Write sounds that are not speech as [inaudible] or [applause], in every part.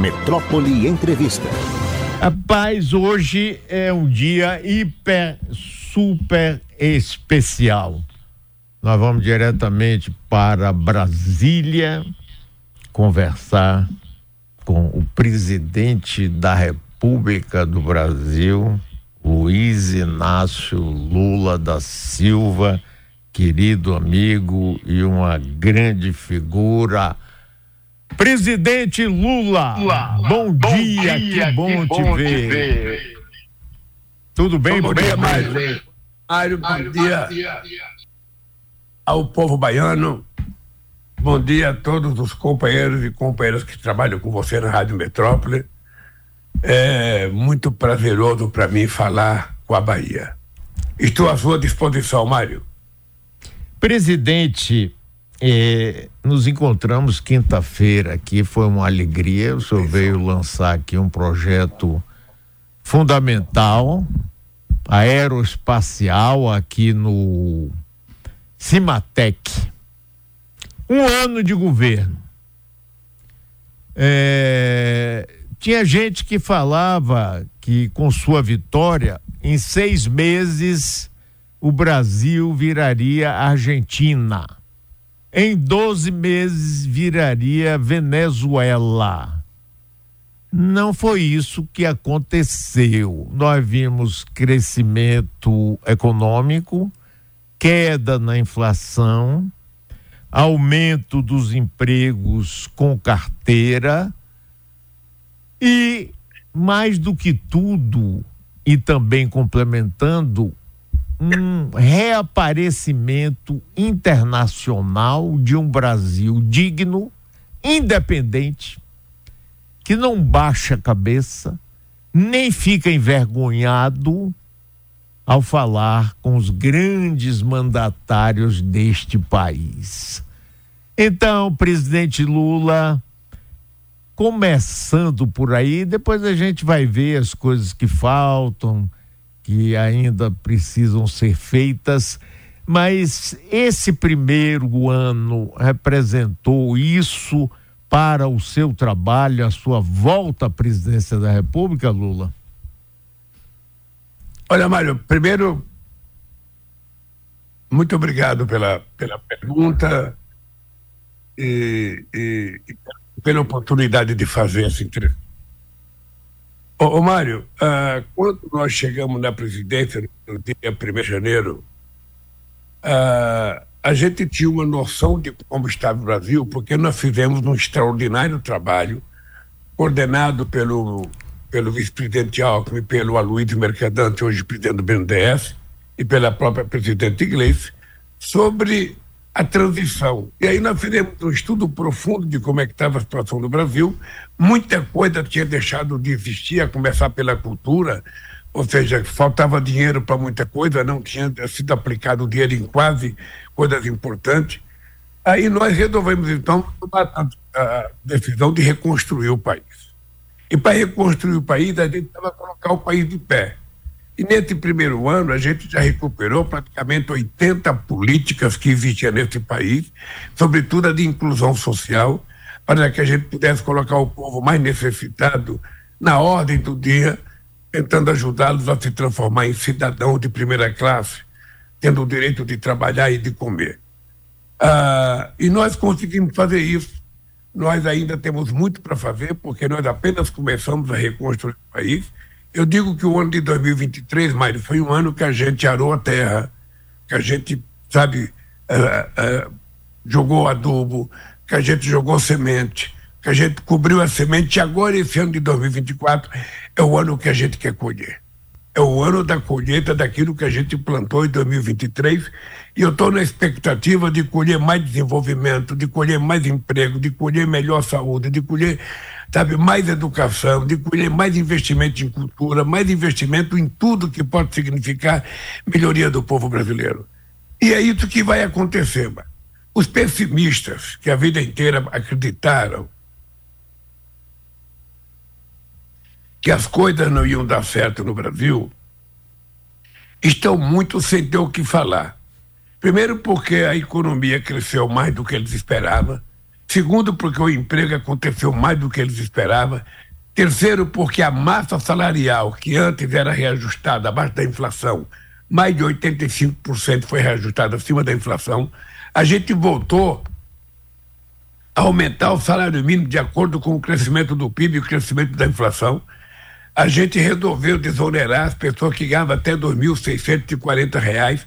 Metrópole Entrevista. Rapaz, hoje é um dia hiper, super especial. Nós vamos diretamente para Brasília conversar com o presidente da República do Brasil, Luiz Inácio Lula da Silva, querido amigo e uma grande figura Presidente Lula, Lula bom, bom, dia, dia que, bom, que bom te, ver. te, ver. Tudo bem, Tudo bem, Mário? Mário, bom, bom dia, dia ao povo baiano. Bom dia a todos os companheiros e companheiras que trabalham com você na Rádio Metrópole. É muito prazeroso para mim falar com a Bahia. Estou à sua disposição, Mário. Presidente, é, nos encontramos quinta-feira aqui, foi uma alegria. O senhor veio lançar aqui um projeto fundamental, aeroespacial, aqui no Cimatec. Um ano de governo. É, tinha gente que falava que com sua vitória, em seis meses, o Brasil viraria Argentina em 12 meses viraria Venezuela. Não foi isso que aconteceu. Nós vimos crescimento econômico, queda na inflação, aumento dos empregos com carteira e, mais do que tudo, e também complementando, um reaparecimento internacional de um Brasil digno, independente, que não baixa a cabeça, nem fica envergonhado ao falar com os grandes mandatários deste país. Então, presidente Lula, começando por aí, depois a gente vai ver as coisas que faltam que ainda precisam ser feitas, mas esse primeiro ano representou isso para o seu trabalho, a sua volta à presidência da República, Lula? Olha, Mário, primeiro, muito obrigado pela, pela pergunta e, e, e pela oportunidade de fazer essa entrevista. Ô, ô Mário, uh, quando nós chegamos na presidência no dia 1 de janeiro, uh, a gente tinha uma noção de como estava o Brasil, porque nós fizemos um extraordinário trabalho, coordenado pelo, pelo vice-presidente Alckmin, pelo Aloysio Mercadante, hoje presidente do BNDES, e pela própria presidente Iglesias, sobre a transição. E aí nós fizemos um estudo profundo de como é que estava a situação do Brasil. Muita coisa tinha deixado de existir, a começar pela cultura, ou seja, faltava dinheiro para muita coisa, não tinha sido aplicado dinheiro em quase coisas importantes. Aí nós resolvemos, então, tomar a decisão de reconstruir o país. E para reconstruir o país, a gente estava colocar o país de pé. E nesse primeiro ano, a gente já recuperou praticamente 80 políticas que existiam nesse país, sobretudo a de inclusão social, para que a gente pudesse colocar o povo mais necessitado na ordem do dia, tentando ajudá-los a se transformar em cidadão de primeira classe, tendo o direito de trabalhar e de comer. Ah, e nós conseguimos fazer isso. Nós ainda temos muito para fazer, porque nós apenas começamos a reconstruir o país eu digo que o ano de 2023, Mário, foi um ano que a gente arou a terra, que a gente, sabe, uh, uh, jogou adubo, que a gente jogou semente, que a gente cobriu a semente, e agora esse ano de 2024 é o ano que a gente quer colher. É o ano da colheita daquilo que a gente plantou em 2023 e eu estou na expectativa de colher mais desenvolvimento, de colher mais emprego, de colher melhor saúde, de colher sabe, mais educação, de mais investimento em cultura, mais investimento em tudo que pode significar melhoria do povo brasileiro. E é isso que vai acontecer. Os pessimistas que a vida inteira acreditaram que as coisas não iam dar certo no Brasil, estão muito sem ter o que falar. Primeiro, porque a economia cresceu mais do que eles esperavam Segundo, porque o emprego aconteceu mais do que eles esperavam. Terceiro, porque a massa salarial, que antes era reajustada abaixo da inflação, mais de 85% foi reajustada acima da inflação. A gente voltou a aumentar o salário mínimo de acordo com o crescimento do PIB e o crescimento da inflação. A gente resolveu desonerar as pessoas que ganhavam até R$ 2.640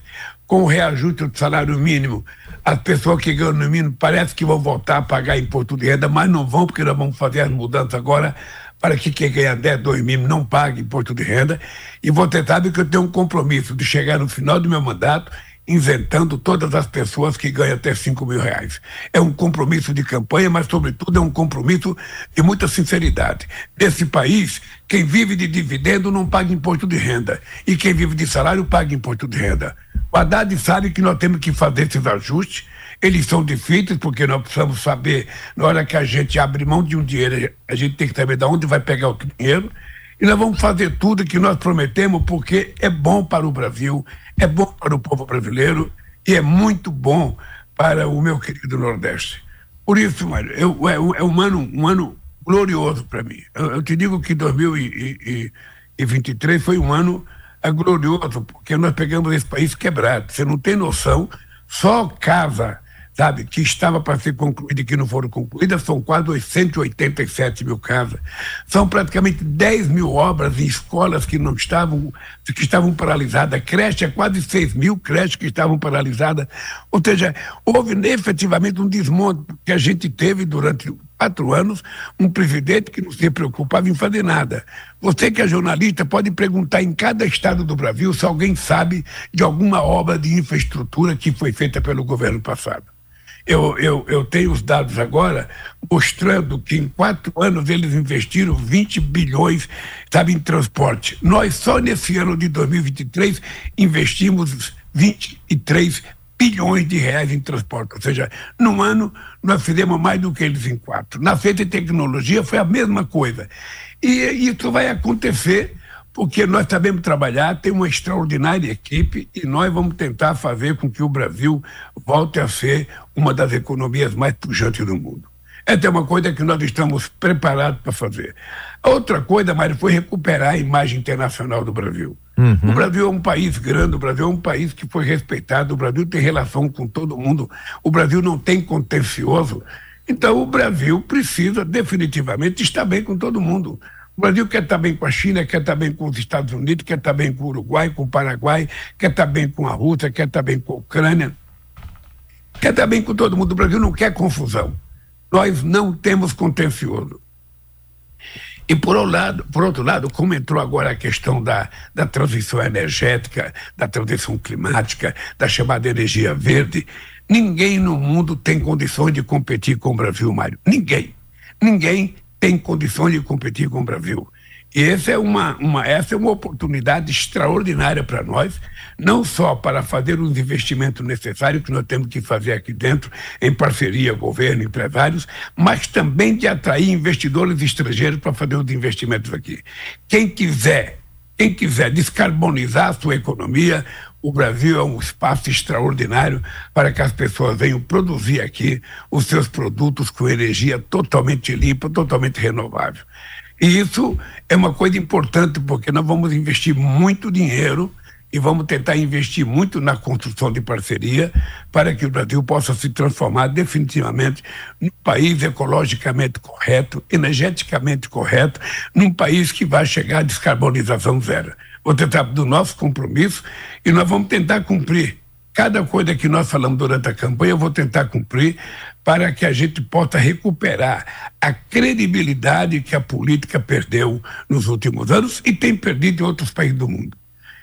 com o reajuste do salário mínimo. As pessoas que ganham no mínimo parece que vão voltar a pagar imposto de renda, mas não vão, porque nós vamos fazer as mudanças agora para que quem ganha 10, 2 mil não pague imposto de renda. E você sabe que eu tenho um compromisso de chegar no final do meu mandato isentando todas as pessoas que ganham até 5 mil reais. É um compromisso de campanha, mas, sobretudo, é um compromisso de muita sinceridade. Nesse país, quem vive de dividendo não paga imposto de renda. E quem vive de salário paga imposto de renda. O Haddad sabe que nós temos que fazer esses ajustes eles são difíceis porque nós precisamos saber, na hora que a gente abre mão de um dinheiro, a gente tem que saber de onde vai pegar o dinheiro. E nós vamos fazer tudo que nós prometemos porque é bom para o Brasil, é bom para o povo brasileiro e é muito bom para o meu querido Nordeste. Por isso, Mário, eu, é, é um ano, um ano glorioso para mim. Eu, eu, te digo que 2023 foi um ano é, glorioso, porque nós pegamos esse país quebrado. Você não tem noção, só casa sabe, que estava para ser concluída e que não foram concluídas, são quase 887 mil casas. São praticamente 10 mil obras em escolas que não estavam, que estavam paralisadas. Creche, é quase 6 mil creches que estavam paralisadas. Ou seja, houve efetivamente um desmonte que a gente teve durante quatro anos um presidente que não se preocupava em fazer nada. Você que é jornalista pode perguntar em cada estado do Brasil se alguém sabe de alguma obra de infraestrutura que foi feita pelo governo passado. Eu, eu, eu tenho os dados agora mostrando que em quatro anos eles investiram 20 bilhões, sabe, em transporte. Nós só nesse ano de 2023 investimos 23 bilhões de reais em transporte. Ou seja, num ano nós fizemos mais do que eles em quatro. Na feita de tecnologia foi a mesma coisa. E isso vai acontecer porque nós sabemos trabalhar, tem uma extraordinária equipe e nós vamos tentar fazer com que o Brasil volte a ser uma das economias mais pujantes do mundo. Essa é uma coisa que nós estamos preparados para fazer. Outra coisa, Mário, foi recuperar a imagem internacional do Brasil. Uhum. O Brasil é um país grande, o Brasil é um país que foi respeitado, o Brasil tem relação com todo mundo, o Brasil não tem contencioso. Então, o Brasil precisa definitivamente estar bem com todo mundo. O Brasil quer estar bem com a China, quer estar bem com os Estados Unidos, quer estar bem com o Uruguai, com o Paraguai, quer estar bem com a Rússia, quer estar bem com a Ucrânia, quer estar bem com todo mundo. O Brasil não quer confusão. Nós não temos contencioso. E por, um lado, por outro lado, como entrou agora a questão da, da transição energética, da transição climática, da chamada energia verde, ninguém no mundo tem condições de competir com o Brasil, Mário. Ninguém. Ninguém tem condições de competir com o Brasil. E essa é uma, uma, essa é uma oportunidade extraordinária para nós, não só para fazer os investimentos necessários que nós temos que fazer aqui dentro, em parceria governo, empresários, mas também de atrair investidores estrangeiros para fazer os investimentos aqui. Quem quiser, quem quiser descarbonizar a sua economia, o Brasil é um espaço extraordinário para que as pessoas venham produzir aqui os seus produtos com energia totalmente limpa, totalmente renovável. E isso é uma coisa importante, porque nós vamos investir muito dinheiro e vamos tentar investir muito na construção de parceria para que o Brasil possa se transformar definitivamente num país ecologicamente correto, energeticamente correto, num país que vai chegar à descarbonização zero vou tentar do nosso compromisso e nós vamos tentar cumprir. Cada coisa que nós falamos durante a campanha, eu vou tentar cumprir para que a gente possa recuperar a credibilidade que a política perdeu nos últimos anos e tem perdido em outros países do mundo.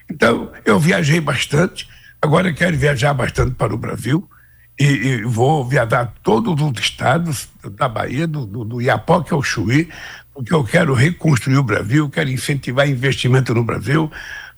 Então, eu viajei bastante, agora quero viajar bastante para o Brasil e, e vou viajar todos os estados da Bahia, do, do, do Iapoque ao Chuí, porque eu quero reconstruir o Brasil, quero incentivar investimento no Brasil.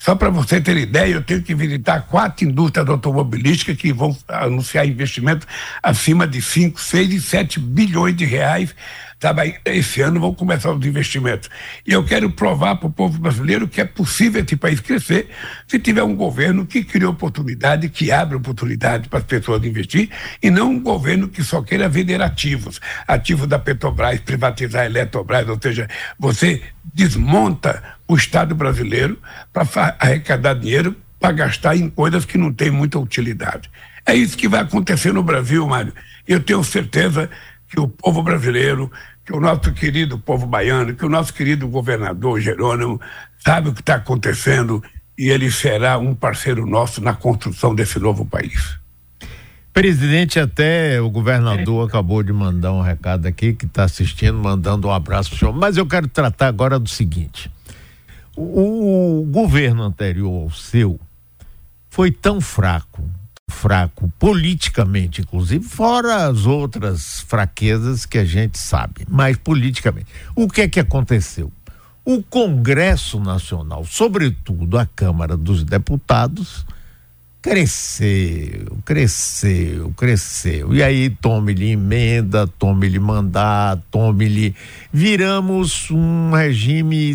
Só para você ter ideia, eu tenho que visitar quatro indústrias automobilísticas que vão anunciar investimento acima de 5, 6 e 7 bilhões de reais Sabe, esse ano vão começar os investimentos. E eu quero provar para o povo brasileiro que é possível esse país crescer se tiver um governo que cria oportunidade, que abre oportunidade para as pessoas investir, e não um governo que só queira vender ativos. Ativos da Petrobras, privatizar a Eletrobras, ou seja, você desmonta o Estado brasileiro para arrecadar dinheiro para gastar em coisas que não têm muita utilidade. É isso que vai acontecer no Brasil, Mário. Eu tenho certeza que o povo brasileiro que o nosso querido povo baiano, que o nosso querido governador Jerônimo sabe o que está acontecendo e ele será um parceiro nosso na construção desse novo país. Presidente, até o governador é. acabou de mandar um recado aqui que está assistindo, mandando um abraço para o senhor. Mas eu quero tratar agora do seguinte: o, governo anterior ao seu foi tão fraco, fraco politicamente, inclusive, fora as outras fraquezas que a gente sabe, mas politicamente. O que é que aconteceu? O Congresso Nacional, sobretudo a Câmara dos Deputados, cresceu, cresceu, cresceu. E aí tome-lhe emenda, tome-lhe mandato, tome-lhe. Viramos um regime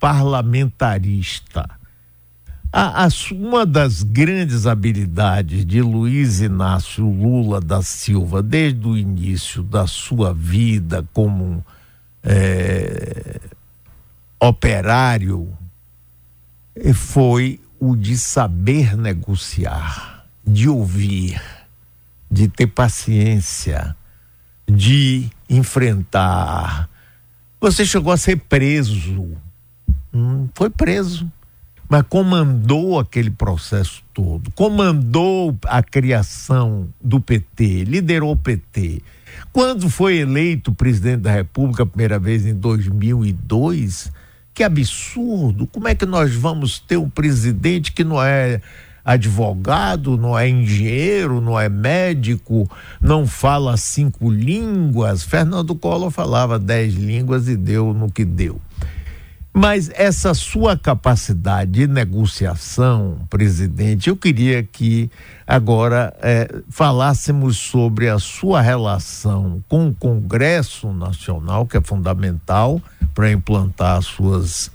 semi-parlamentarista a, a, uma das grandes habilidades de Luiz Inácio Lula da Silva, desde o início da sua vida como é, operário, foi o de saber negociar, de ouvir, de ter paciência, de enfrentar. Você chegou a ser preso, foi preso mas comandou aquele processo todo, comandou a criação do PT, liderou o PT. Quando foi eleito presidente da República a primeira vez em 2002, que absurdo! Como é que nós vamos ter um presidente que não é advogado, não é engenheiro, não é médico, não fala cinco línguas? Fernando Collor falava dez línguas e deu no que deu. Mas essa sua capacidade de negociação, presidente, eu queria que agora é, falássemos sobre a sua relação com o Congresso Nacional, que é fundamental para implantar as suas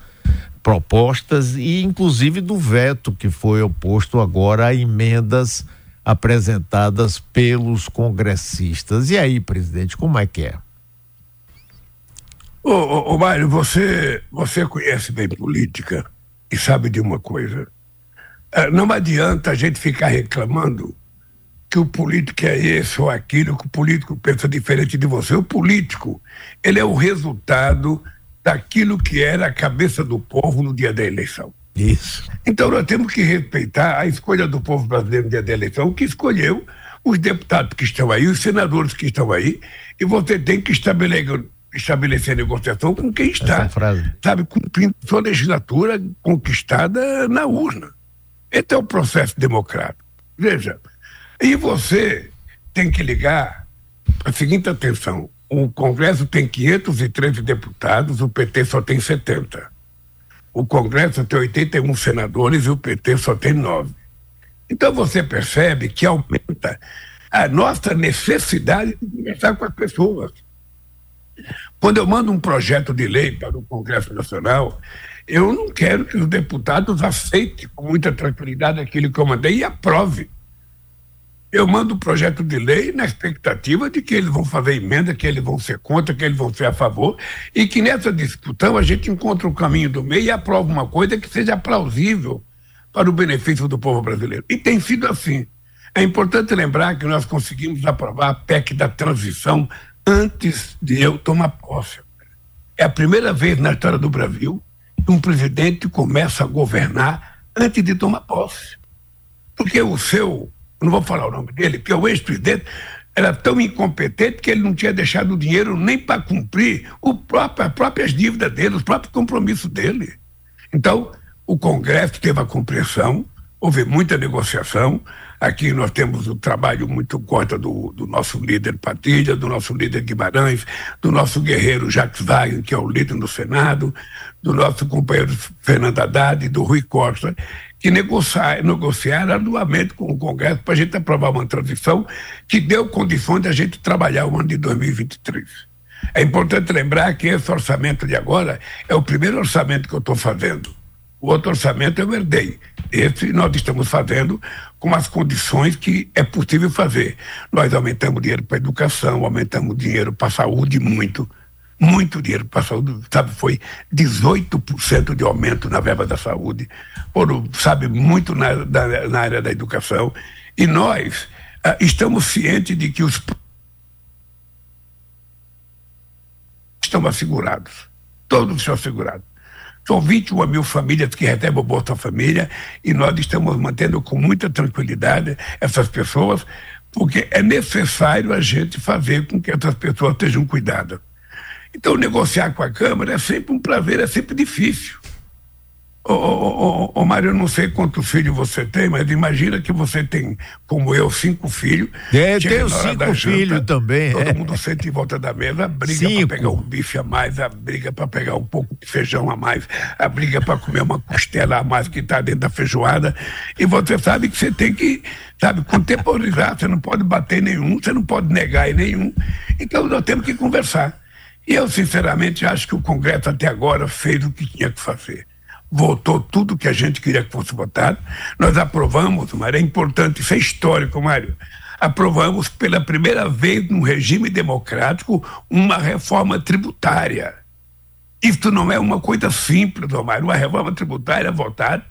propostas, e inclusive do veto que foi oposto agora a emendas apresentadas pelos congressistas. E aí, presidente, como é que é? Ô, ô, ô Mário, você, você conhece bem política e sabe de uma coisa. É, não adianta a gente ficar reclamando que o político é esse ou aquilo, que o político pensa diferente de você. O político, ele é o resultado daquilo que era a cabeça do povo no dia da eleição. Isso. Então nós temos que respeitar a escolha do povo brasileiro no dia da eleição, que escolheu os deputados que estão aí, os senadores que estão aí, e você tem que estabelecer estabelecer negociação com quem está, sabe, cumprindo sua legislatura conquistada na urna. Esse é o processo democrático. Veja, e você tem que ligar a seguinte atenção: o Congresso tem 513 deputados, o PT só tem 70. O Congresso tem 81 senadores e o PT só tem 9. Então você percebe que aumenta a nossa necessidade de conversar com as pessoas quando eu mando um projeto de lei para o Congresso Nacional, eu não quero que os deputados aceitem com muita tranquilidade aquilo que eu mandei e aprove. Eu mando um projeto de lei na expectativa de que eles vão fazer emenda, que eles vão ser contra, que eles vão ser a favor, e que nessa discussão a gente encontre um caminho do meio e aprove uma coisa que seja plausível para o benefício do povo brasileiro. E tem sido assim. É importante lembrar que nós conseguimos aprovar a PEC da transição antes de eu tomar posse. É a primeira vez na história do Brasil que um presidente começa a governar antes de tomar posse. Porque o seu, não vou falar o nome dele, porque o ex-presidente era tão incompetente que ele não tinha deixado o dinheiro nem para cumprir o próprio, as próprias dívidas dele, os próprios compromissos dele. Então, o Congresso teve a compreensão, houve muita negociação, Aqui nós temos o trabalho muito conta do, do nosso líder Patilha, do nosso líder Guimarães, do nosso guerreiro Jacques Wagner, que é o líder no Senado, do nosso companheiro Fernando Haddad, do Rui Costa, que negociar, negociaram arduamente com o Congresso para a gente aprovar uma transição que deu condições de a gente trabalhar o ano de 2023. É importante lembrar que esse orçamento de agora é o primeiro orçamento que eu estou fazendo. O outro orçamento eu herdei. Esse nós estamos fazendo com as condições que é possível fazer. Nós aumentamos dinheiro para educação, aumentamos dinheiro para saúde muito, muito dinheiro para saúde, sabe, foi 18% de aumento na verba da saúde, por, sabe, muito na, na, na área da educação. E nós ah, estamos cientes de que os estão assegurados, todos estão assegurados. São 21 mil famílias que recebem o Bolsa Família e nós estamos mantendo com muita tranquilidade essas pessoas, porque é necessário a gente fazer com que essas pessoas estejam cuidadas. Então, negociar com a Câmara é sempre um prazer, é sempre difícil. Ô, ô, ô, ô, Mário, eu não sei quantos filhos você tem, mas imagina que você tem, como eu, cinco filhos. É, eu tenho cinco filhos também. Todo é. mundo senta em volta da mesa, a briga para pegar um bife a mais, a briga para pegar um pouco de feijão a mais, a briga para comer uma costela a mais que está dentro da feijoada. E você sabe que você tem que, sabe, contemporizar, você não pode bater nenhum, você não pode negar em nenhum. Então nós temos que conversar. E eu, sinceramente, acho que o Congresso até agora fez o que tinha que fazer votou tudo que a gente queria que fosse votado. Nós aprovamos, Mário, é importante, isso é histórico, Mário. Aprovamos pela primeira vez num regime democrático uma reforma tributária. Isso não é uma coisa simples, Mário. Uma reforma tributária votada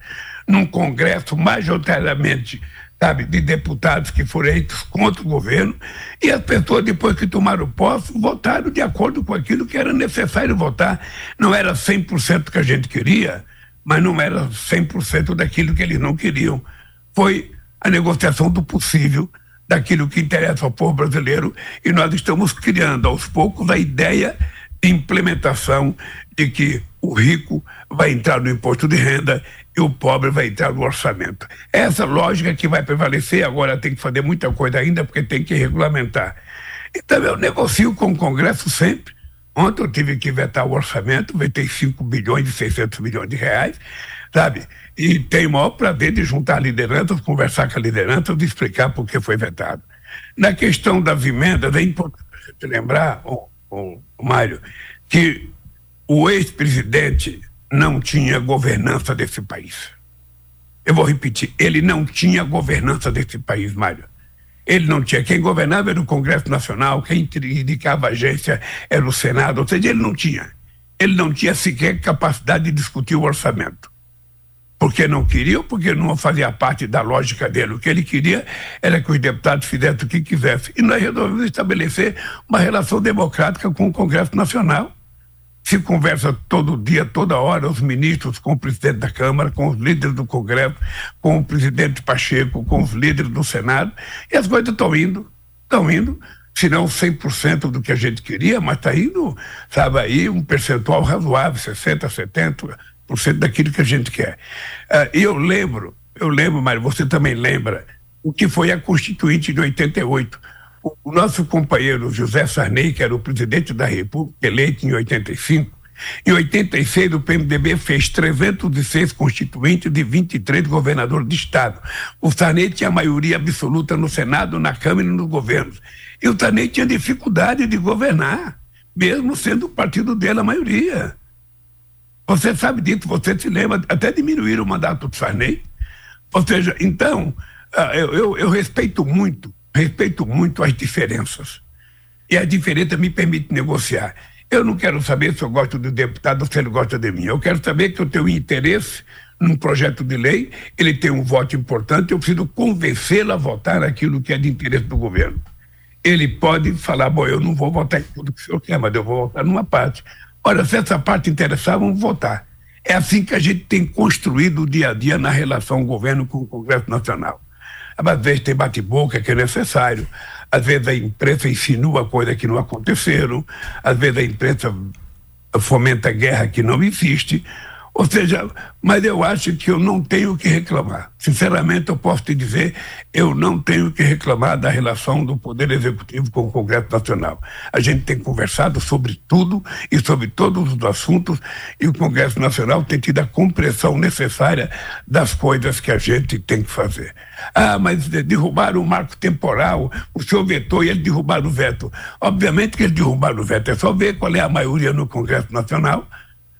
num Congresso majoritariamente sabe, de deputados que foram eleitos contra o governo, e as pessoas, depois que tomaram posse, votaram de acordo com aquilo que era necessário votar. Não era 100% que a gente queria, mas não era 100% daquilo que eles não queriam. Foi a negociação do possível, daquilo que interessa ao povo brasileiro, e nós estamos criando aos poucos a ideia de implementação de que o rico vai entrar no imposto de renda e o pobre vai entrar no orçamento. Essa lógica que vai prevalecer, agora tem que fazer muita coisa ainda, porque tem que regulamentar. Então eu negocio com o Congresso sempre, Ontem eu tive que vetar o orçamento, vetei 5 bilhões e 600 milhões de reais, sabe? E tenho o maior prazer de juntar lideranças, conversar com a liderança, de explicar por que foi vetado. Na questão das emendas, é importante te lembrar, oh, oh, Mário, que o ex-presidente não tinha governança desse país. Eu vou repetir, ele não tinha governança desse país, Mário. Ele não tinha. Quem governava era o Congresso Nacional, quem indicava agência era o Senado, ou seja, ele não tinha. Ele não tinha sequer capacidade de discutir o orçamento. Porque não queria ou porque não fazia parte da lógica dele. O que ele queria era que os deputados fizessem o que quisessem. E nós resolvemos estabelecer uma relação democrática com o Congresso Nacional se conversa todo dia, toda hora, os ministros com o presidente da Câmara, com os líderes do Congresso, com o presidente Pacheco, com os líderes do Senado, e as coisas estão indo, estão indo, se não 100% do que a gente queria, mas está indo, sabe, aí um percentual razoável, 60%, 70% daquilo que a gente quer. Uh, e eu lembro, eu lembro, Mário, você também lembra, o que foi a Constituinte de 88 o nosso companheiro José Sarney, que era o presidente da República, eleito em 85, em 86 o PMDB fez 306 constituintes de 23 governadores de estado. O Sarney tinha maioria absoluta no Senado, na Câmara e nos governos. E o Sarney tinha dificuldade de governar, mesmo sendo o partido dele a maioria. Você sabe disso, você se lembra, até diminuir o mandato do Sarney. Ou seja, então, ah, eu, eu, eu respeito muito respeito muito as diferenças. E a diferença me permite negociar. Eu não quero saber se eu gosto do deputado ou se ele gosta de mim. Eu quero saber que eu tenho interesse num projeto de lei, ele tem um voto importante, eu preciso convencê-lo a votar naquilo que é de interesse do governo. Ele pode falar, bom, eu não vou votar em tudo que o senhor quer, mas eu vou votar numa parte. Olha, se essa parte interessar, vamos votar. É assim que a gente tem construído o dia a dia na relação governo com o Congresso Nacional. Às vezes tem bate-boca que é necessário, às vezes a imprensa insinua coisas que não aconteceram, às vezes a imprensa fomenta guerra que não existe. Ou seja, mas eu acho que eu não tenho que reclamar. Sinceramente, eu posso te dizer, eu não tenho que reclamar da relação do Poder Executivo com o Congresso Nacional. A gente tem conversado sobre tudo e sobre todos os assuntos, e o Congresso Nacional tem tido a compreensão necessária das coisas que a gente tem que fazer. Ah, mas derrubaram o marco temporal, o senhor vetou e eles derrubaram o veto. Obviamente que eles derrubaram o veto, é só ver qual é a maioria no Congresso Nacional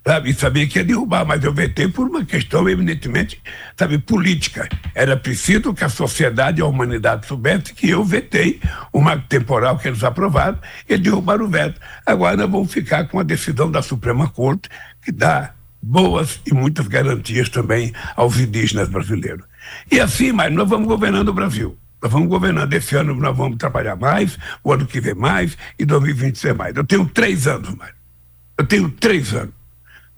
sabe? Sabia que ia derrubar, mas eu vetei por uma questão eminentemente, sabe, política. Era preciso que a sociedade e a humanidade soubesse que eu vetei o marco temporal que eles aprovaram e derrubaram o veto. Agora vamos ficar com a decisão da Suprema Corte, que dá boas e muitas garantias também aos indígenas brasileiros. E assim, mas nós vamos governando o Brasil. Nós vamos governando. Esse ano nós vamos trabalhar mais, o ano que vem mais e 2020 ser mais. Eu tenho três anos, Mário. Eu tenho três anos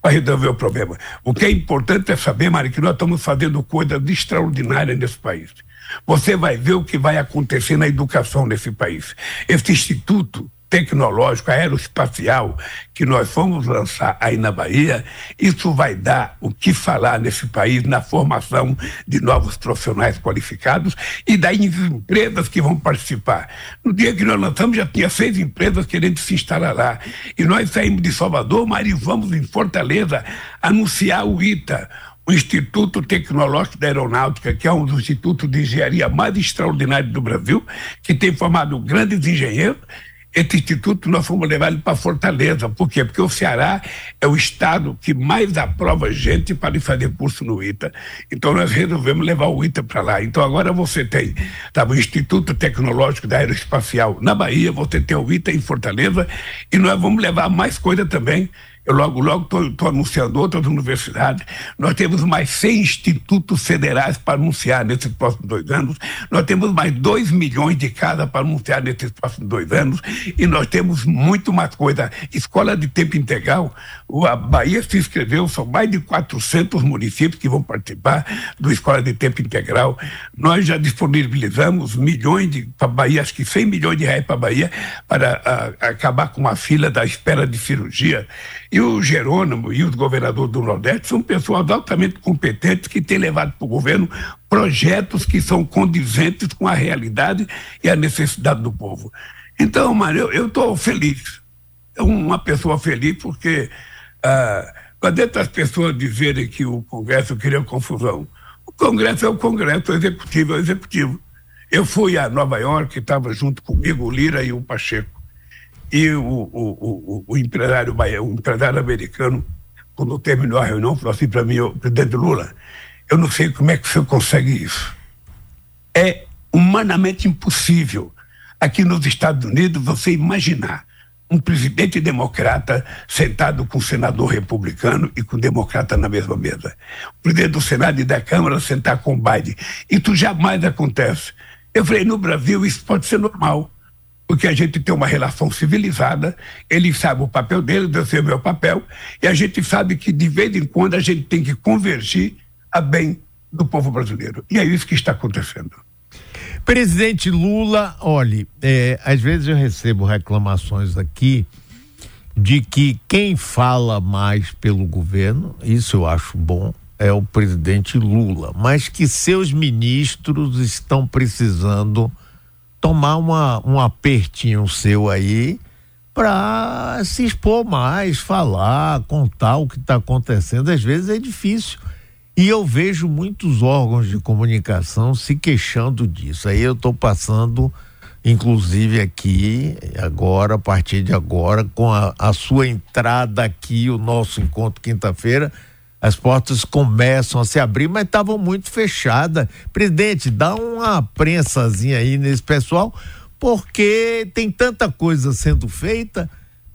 para resolver o problema. O que é importante é saber, Mari, que nós estamos fazendo coisas extraordinárias nesse país. Você vai ver o que vai acontecer na educação nesse país. Esse instituto tecnológico, aeroespacial, que nós fomos lançar aí na Bahia, isso vai dar o que falar nesse país na formação de novos profissionais qualificados e das empresas que vão participar. No dia que nós lançamos, já tinha seis empresas querendo se instalar lá. E nós saímos de Salvador, mas vamos em Fortaleza anunciar o ITA o Instituto Tecnológico da Aeronáutica, que é um dos institutos de engenharia mais extraordinários do Brasil, que tem formado grandes engenheiros esse instituto nós fomos levar ele para Fortaleza. Por quê? Porque o Ceará é o estado que mais aprova gente para ir fazer curso no ITA. Então nós resolvemos levar o ITA para lá. Então agora você tem tá, o Instituto Tecnológico da Aeroespacial na Bahia, você tem o ITA em Fortaleza e nós vamos levar mais coisa também eu logo, logo estou anunciando outras universidades. Nós temos mais 100 institutos federais para anunciar nesses próximos dois anos. Nós temos mais 2 milhões de casas para anunciar nesses próximos dois anos. E nós temos muito mais coisa. Escola de tempo integral, a Bahia se inscreveu, são mais de 400 municípios que vão participar do Escola de Tempo Integral. Nós já disponibilizamos milhões de, para Bahia, acho que 100 milhões de reais para a Bahia, para a, acabar com a fila da espera de cirurgia. E o Jerônimo e os governadores do Nordeste são pessoas altamente competentes que têm levado para o governo projetos que são condizentes com a realidade e a necessidade do povo. Então, Mário, eu estou feliz. Uma pessoa feliz porque ah, quando as pessoas dizerem que o Congresso queria confusão, o Congresso é o Congresso, o Executivo é o Executivo. Eu fui a Nova York, estava junto comigo o Lira e o Pacheco. E o, o, o, o empresário o empresário americano, quando terminou a reunião, falou assim para mim, o presidente Lula, eu não sei como é que o senhor consegue isso. É humanamente impossível aqui nos Estados Unidos você imaginar um presidente democrata sentado com um senador republicano e com um democrata na mesma mesa. O presidente do Senado e da Câmara sentar com o Biden. Isso jamais acontece. Eu falei, no Brasil isso pode ser normal porque a gente tem uma relação civilizada, ele sabe o papel dele, eu sei o meu papel, e a gente sabe que de vez em quando a gente tem que convergir a bem do povo brasileiro. E é isso que está acontecendo. Presidente Lula, olhe, é, às vezes eu recebo reclamações aqui de que quem fala mais pelo governo, isso eu acho bom, é o presidente Lula, mas que seus ministros estão precisando tomar uma, um apertinho seu aí para se expor mais, falar, contar o que está acontecendo. Às vezes é difícil. E eu vejo muitos órgãos de comunicação se queixando disso. Aí eu estou passando, inclusive aqui, agora, a partir de agora, com a, a sua entrada aqui, o nosso encontro quinta-feira as portas começam a se abrir, mas estavam muito fechadas. Presidente, dá uma prensazinha aí nesse pessoal, porque tem tanta coisa sendo feita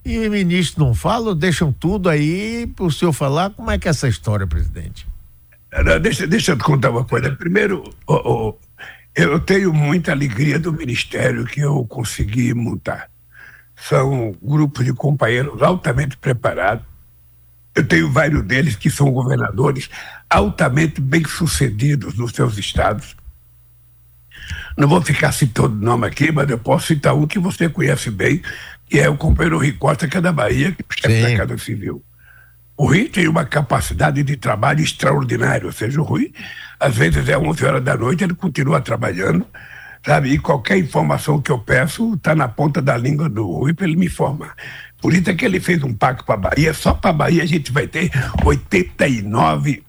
e o ministro não fala, deixam tudo aí para o senhor falar. Como é que é essa história, presidente? Deixa, deixa eu te contar uma coisa. Primeiro, oh, oh, eu tenho muita alegria do ministério que eu consegui montar. São grupos de companheiros altamente preparados eu tenho vários deles que são governadores altamente bem-sucedidos nos seus estados. Não vou ficar citando o nome aqui, mas eu posso citar um que você conhece bem, que é o companheiro Ricosta, que é da Bahia, que é da Casa Civil. O Rui tem uma capacidade de trabalho extraordinária, ou seja, o Rui, às vezes é 11 horas da noite, ele continua trabalhando, sabe? E qualquer informação que eu peço está na ponta da língua do Rui para ele me informar. Por isso é que ele fez um pacto para a Bahia. Só para a Bahia a gente vai ter 89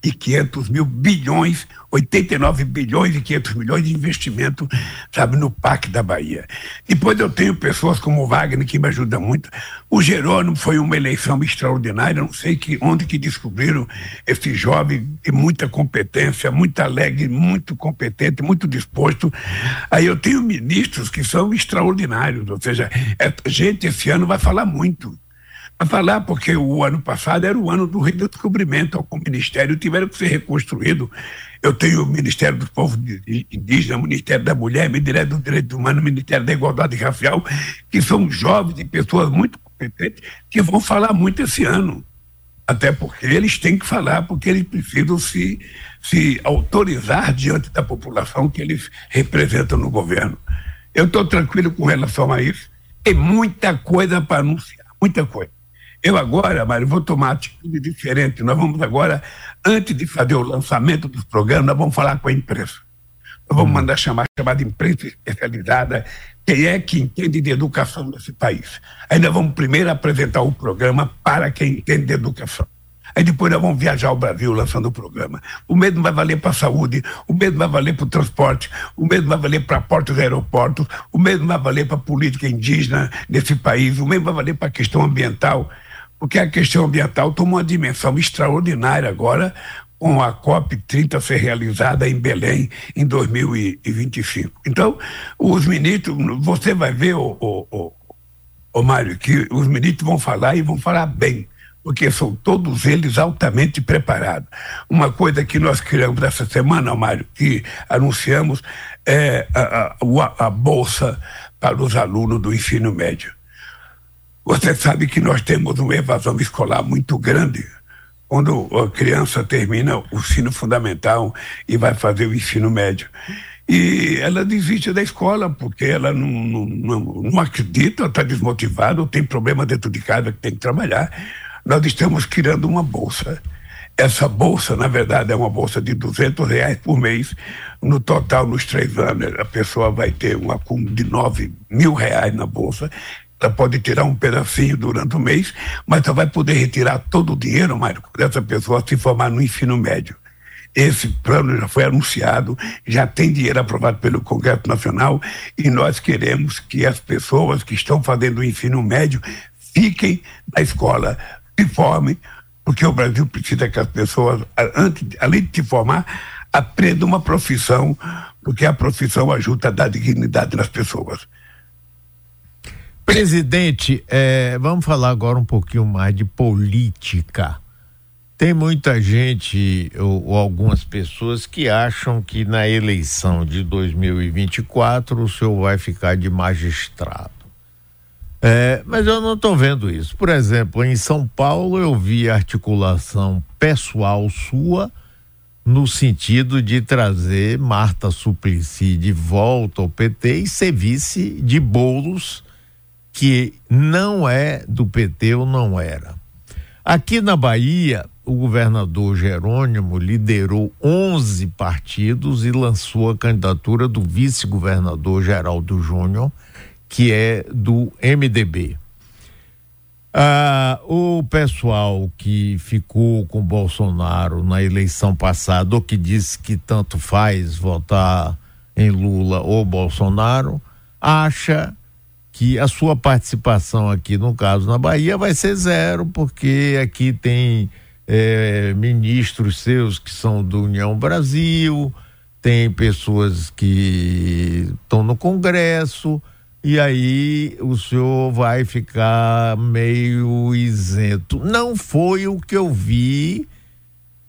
e 500 mil bilhões, 89 bilhões e 500 milhões de investimento, sabe, no Parque da Bahia. Depois eu tenho pessoas como o Wagner que me ajudam muito. O Jerônimo foi uma eleição extraordinária, não sei que, onde que descobriram esse jovem de muita competência, muito alegre, muito competente, muito disposto. Aí eu tenho ministros que são extraordinários, ou seja, é, gente esse ano vai falar muito a falar, porque o ano passado era o ano do redescobrimento, o ministério tiveram que ser reconstruído. Eu tenho o Ministério dos Povos Indígenas, o Ministério da Mulher, o Ministério do Direito Humano, o Ministério da Igualdade Racial, que são jovens e pessoas muito competentes que vão falar muito esse ano. Até porque eles têm que falar, porque eles precisam se, se autorizar diante da população que eles representam no governo. Eu estou tranquilo com relação a isso. Tem muita coisa para anunciar, muita coisa. Eu agora, Mário, vou tomar atitude diferente. Nós vamos agora, antes de fazer o lançamento dos programas, nós vamos falar com a imprensa. Nós vamos hum. mandar chamar chamada imprensa especializada, quem é que entende de educação nesse país. Ainda vamos primeiro apresentar o programa para quem entende de educação. Aí depois nós vamos viajar ao Brasil lançando o programa. O mesmo vai valer para a saúde, o mesmo vai valer para o transporte, o mesmo vai valer para portos e aeroportos, o mesmo vai valer para a política indígena nesse país, o mesmo vai valer para a questão ambiental porque a questão ambiental tomou uma dimensão extraordinária agora com a COP30 ser realizada em Belém em 2025. Então, os ministros, você vai ver, o, o, o Mário, que os ministros vão falar e vão falar bem, porque são todos eles altamente preparados. Uma coisa que nós criamos essa semana, Mário, que anunciamos, é a, a, a Bolsa para os alunos do ensino médio. Você sabe que nós temos uma evasão escolar muito grande quando a criança termina o ensino fundamental e vai fazer o ensino médio. E ela desiste da escola porque ela não, não, não, não acredita, está desmotivada, tem problema dentro de casa que tem que trabalhar. Nós estamos criando uma bolsa. Essa bolsa, na verdade, é uma bolsa de 200 reais por mês. No total, nos três anos, a pessoa vai ter um acúmulo de 9 mil reais na bolsa ela pode tirar um pedacinho durante o mês, mas ela vai poder retirar todo o dinheiro, Mário, dessa pessoa se formar no ensino médio. Esse plano já foi anunciado, já tem dinheiro aprovado pelo Congresso Nacional e nós queremos que as pessoas que estão fazendo o ensino médio fiquem na escola, se formem, porque o Brasil precisa que as pessoas, antes, além de se formar, aprendam uma profissão, porque a profissão ajuda a dar dignidade nas pessoas. Presidente, é, vamos falar agora um pouquinho mais de política. Tem muita gente ou, ou, algumas pessoas que acham que na eleição de 2024 o senhor vai ficar de magistrado. É, mas eu não estou vendo isso. Por exemplo, em São Paulo eu vi articulação pessoal sua no sentido de trazer Marta Suplicy de volta ao PT e ser vice de bolos que não é do PT ou não era. Aqui na Bahia, o governador Jerônimo liderou 11 partidos e lançou a candidatura do vice-governador Geraldo Júnior, que é do MDB. Ah, o pessoal que ficou com Bolsonaro na eleição passada, ou que disse que tanto faz votar em Lula ou Bolsonaro, acha que a sua participação aqui, no caso na Bahia, vai ser zero, porque aqui tem é, ministros seus que são do União Brasil, tem pessoas que estão no Congresso, e aí o senhor vai ficar meio isento. Não foi o que eu vi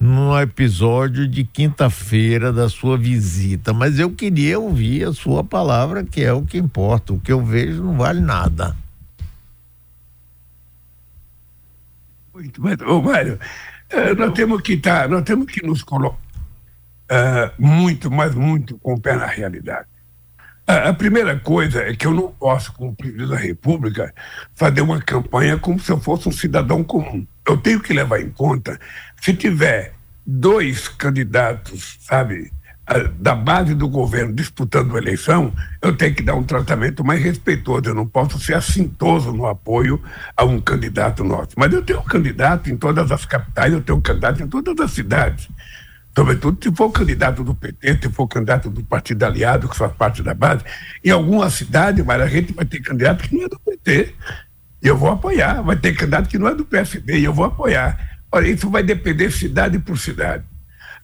no episódio de quinta-feira da sua visita, mas eu queria ouvir a sua palavra, que é o que importa. O que eu vejo não vale nada. Muito bem. Ô, Mário, uh, nós temos que estar, tá, nós temos que nos colocar uh, muito, mas muito com o pé na realidade. A, primeira coisa é que eu não posso, como presidente da República, fazer uma campanha como se eu fosse um cidadão comum. Eu tenho que levar em conta, se tiver dois candidatos, sabe, da base do governo disputando a eleição, eu tenho que dar um tratamento mais respeitoso. Eu não posso ser assintoso no apoio a um candidato nosso. Mas eu tenho um candidato em todas as capitais, eu tenho um candidato em todas as cidades. Sobretudo se for candidato do PT, se for candidato do partido aliado, que faz parte da base. Em alguma cidade, mas a gente vai ter candidato que não é do PT. E eu vou apoiar. Vai ter candidato que não é do PSD e eu vou apoiar. Olha, isso vai depender cidade por cidade.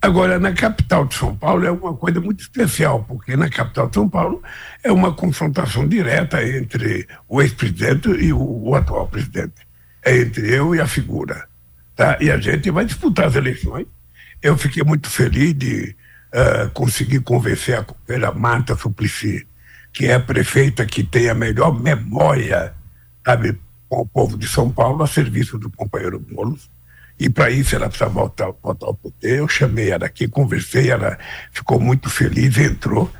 Agora, na capital de São Paulo é uma coisa muito especial, porque na capital de São Paulo é uma confrontação direta entre o ex-presidente e o, o, atual presidente. É entre eu e a figura. Tá? E a gente vai disputar as eleições. Eu fiquei muito feliz de uh, conseguir convencer a companheira Marta Suplicy, que é a prefeita que tem a melhor memória, sabe, com o povo de São Paulo, a serviço do companheiro Boulos e para isso ela precisava voltar, voltar ao poder. Eu chamei ela aqui, conversei, ela ficou muito feliz, entrou.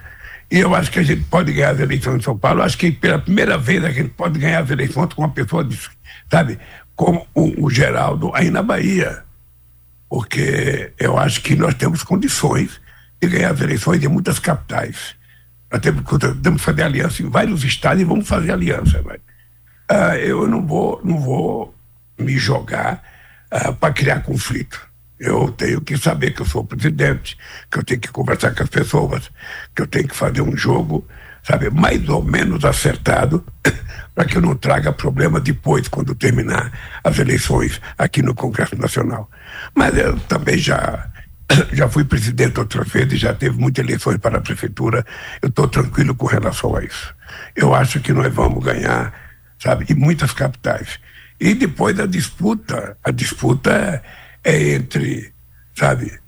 E eu acho que a gente pode ganhar as eleições em São Paulo. Eu acho que pela primeira vez a gente pode ganhar as eleições com uma pessoa, de, sabe, como o, o Geraldo aí na Bahia. Porque eu acho que nós temos condições de ganhar as eleições em muitas capitais. Nós temos, temos que fazer aliança em vários estados e vamos fazer aliança. Ah, eu não vou, não vou me jogar uh, para criar conflito. Eu tenho que saber que eu sou presidente, que eu tenho que conversar com as pessoas, que eu tenho que fazer um jogo, sabe, mais ou menos acertado, [laughs] para que eu não traga problema depois, quando terminar as eleições aqui no Congresso Nacional. Mas eu também já [coughs] já fui presidente outras vezes, já teve muitas eleições para a prefeitura. Eu estou tranquilo com relação a isso. Eu acho que nós vamos ganhar, sabe, em muitas capitais. E depois a disputa, a disputa é entre, sabe,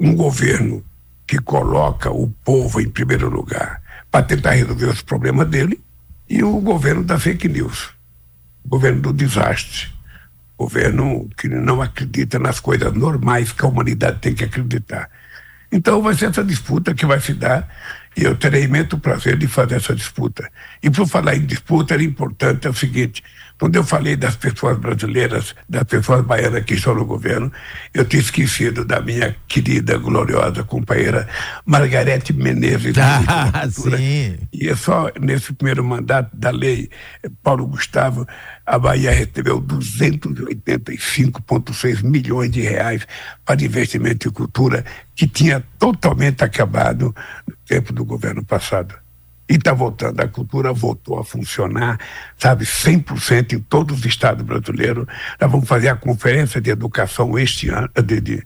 um governo que coloca o povo em primeiro lugar para tentar resolver os problemas dele e o governo da fake news, o governo do desastre, o governo que não acredita nas coisas normais que a humanidade tem que acreditar. Então vai ser essa disputa que vai se dar e eu terei imenso prazer de fazer essa disputa. E por falar em disputa, era importante é o seguinte: quando eu falei das pessoas brasileiras, das pessoas baianas que estão no governo, eu tinha esquecido da minha querida, gloriosa companheira Margarete Menezes. Ah, [laughs] sim. E é só nesse primeiro mandato da lei Paulo Gustavo, a Bahia recebeu 285,6 milhões de reais para investimento em cultura, que tinha totalmente acabado no tempo do governo passado e está voltando. A cultura voltou a funcionar, sabe, 100% em todos os estados brasileiros. Nós vamos fazer a conferência de educação este ano, de, de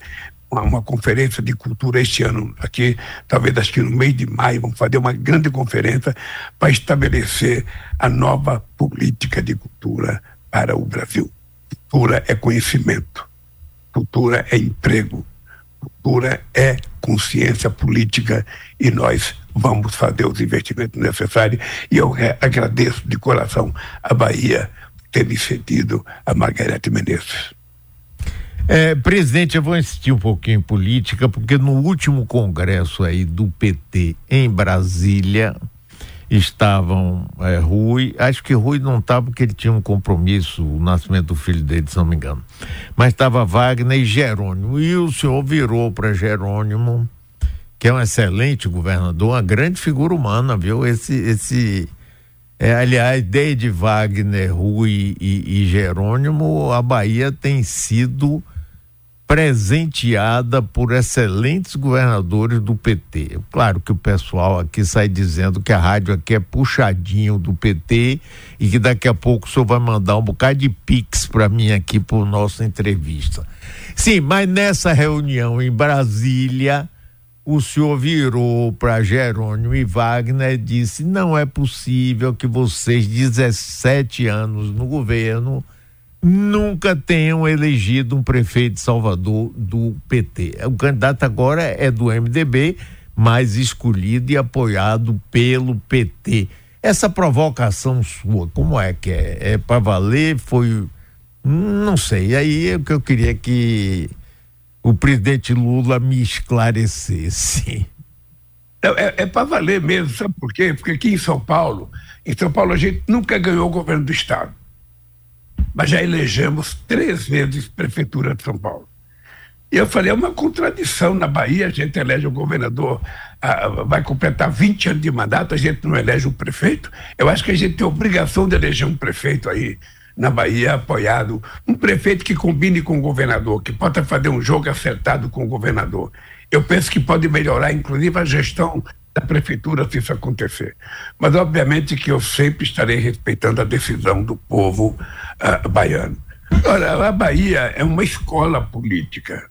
uma, uma, conferência de cultura este ano, aqui, talvez acho que no mês de maio, vamos fazer uma grande conferência para estabelecer a nova política de cultura para o Brasil. Cultura é conhecimento, cultura é emprego, cultura é consciência política e nós vamos fazer os investimentos necessários. E eu agradeço de coração a Bahia ter me cedido a Margarete Menezes. É, presidente, eu vou insistir um pouquinho em política, porque no último congresso aí do PT em Brasília, estavam é, Rui, acho que Rui não estava porque ele tinha um compromisso, o nascimento do filho dele, se não me engano. Mas estava Wagner e Jerônimo. E o senhor virou para Jerônimo, que é um excelente governador, uma grande figura humana, viu? Esse, esse, é, aliás, desde Wagner, Rui e, e Jerônimo, a Bahia tem sido presenteada por excelentes governadores do PT. Claro que o pessoal aqui sai dizendo que a rádio aqui é puxadinho do PT e que daqui a pouco o senhor vai mandar um bocado de pix para mim aqui por nossa entrevista. Sim, mas nessa reunião em Brasília, o senhor virou para Jerônimo e Wagner e disse: "Não é possível que vocês 17 anos no governo nunca tenham elegido um prefeito de Salvador do PT. O candidato agora é do MDB, mas escolhido e apoiado pelo PT. Essa provocação sua, como é que é? É para valer? Foi. Não sei. Aí é o que eu queria que o presidente Lula me esclarecesse. É, é para valer mesmo, sabe por quê? Porque aqui em São Paulo, em São Paulo a gente nunca ganhou o governo do Estado. Mas já elegemos três vezes prefeitura de São Paulo. E eu falei, é uma contradição. Na Bahia, a gente elege o governador, ah, vai completar 20 anos de mandato, a gente não elege um prefeito. Eu acho que a gente tem obrigação de eleger um prefeito aí na Bahia apoiado. Um prefeito que combine com o governador, que possa fazer um jogo acertado com o governador. Eu penso que pode melhorar, inclusive, a gestão da prefeitura se isso acontecer. Mas, obviamente, que eu sempre estarei respeitando a decisão do povo uh, baiano. Ora, a Bahia é uma escola política.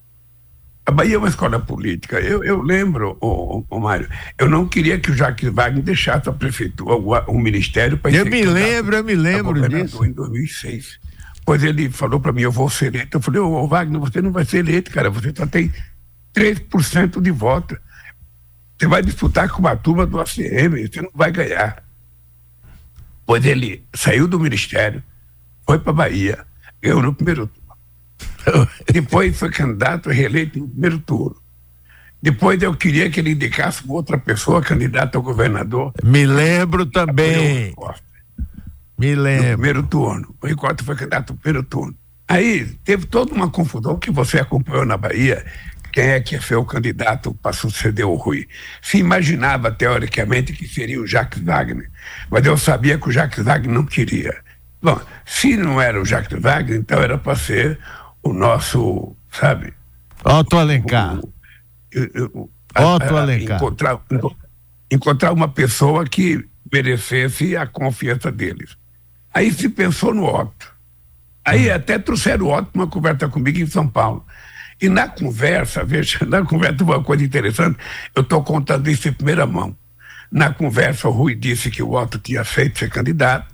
A Bahia é uma escola política. Eu, eu lembro, o, o, Mário, eu não queria que o Jacques Wagner deixasse a prefeitura, o, o ministério para Eu me lembro, eu me lembro disso. Em 2006. Pois ele falou para mim, eu vou ser eleito. Eu falei, ô Wagner, você não vai ser eleito, cara, você só tem 3% de voto. Você vai disputar com uma turma do ACM, você não vai ganhar. Pois ele saiu do ministério, foi para Bahia, ganhou no primeiro turno. [laughs] Depois foi candidato reeleito no primeiro turno. Depois eu queria que ele indicasse uma outra pessoa candidata ao governador. Me lembro também. Me lembro. No primeiro turno. O Ricotta foi candidato no primeiro turno. Aí teve toda uma confusão que você acompanhou na Bahia. Quem é que ia ser o candidato para suceder o Rui? Se imaginava, teoricamente, que seria o Jacques Wagner. Mas eu sabia que o Jacques Wagner não queria. Bom, se não era o Jacques Wagner, então era para ser o nosso, sabe? Otto Alencar. Otto Alencar. Encontrar, encontrar uma pessoa que merecesse a confiança deles. Aí se pensou no Otto. Aí hum. até trouxeram o Otto uma conversa comigo em São Paulo. E na conversa, [laughs] veja, na conversa uma coisa interessante, eu estou contando isso em primeira mão. Na conversa, o Rui disse que o Otto tinha feito ser candidato,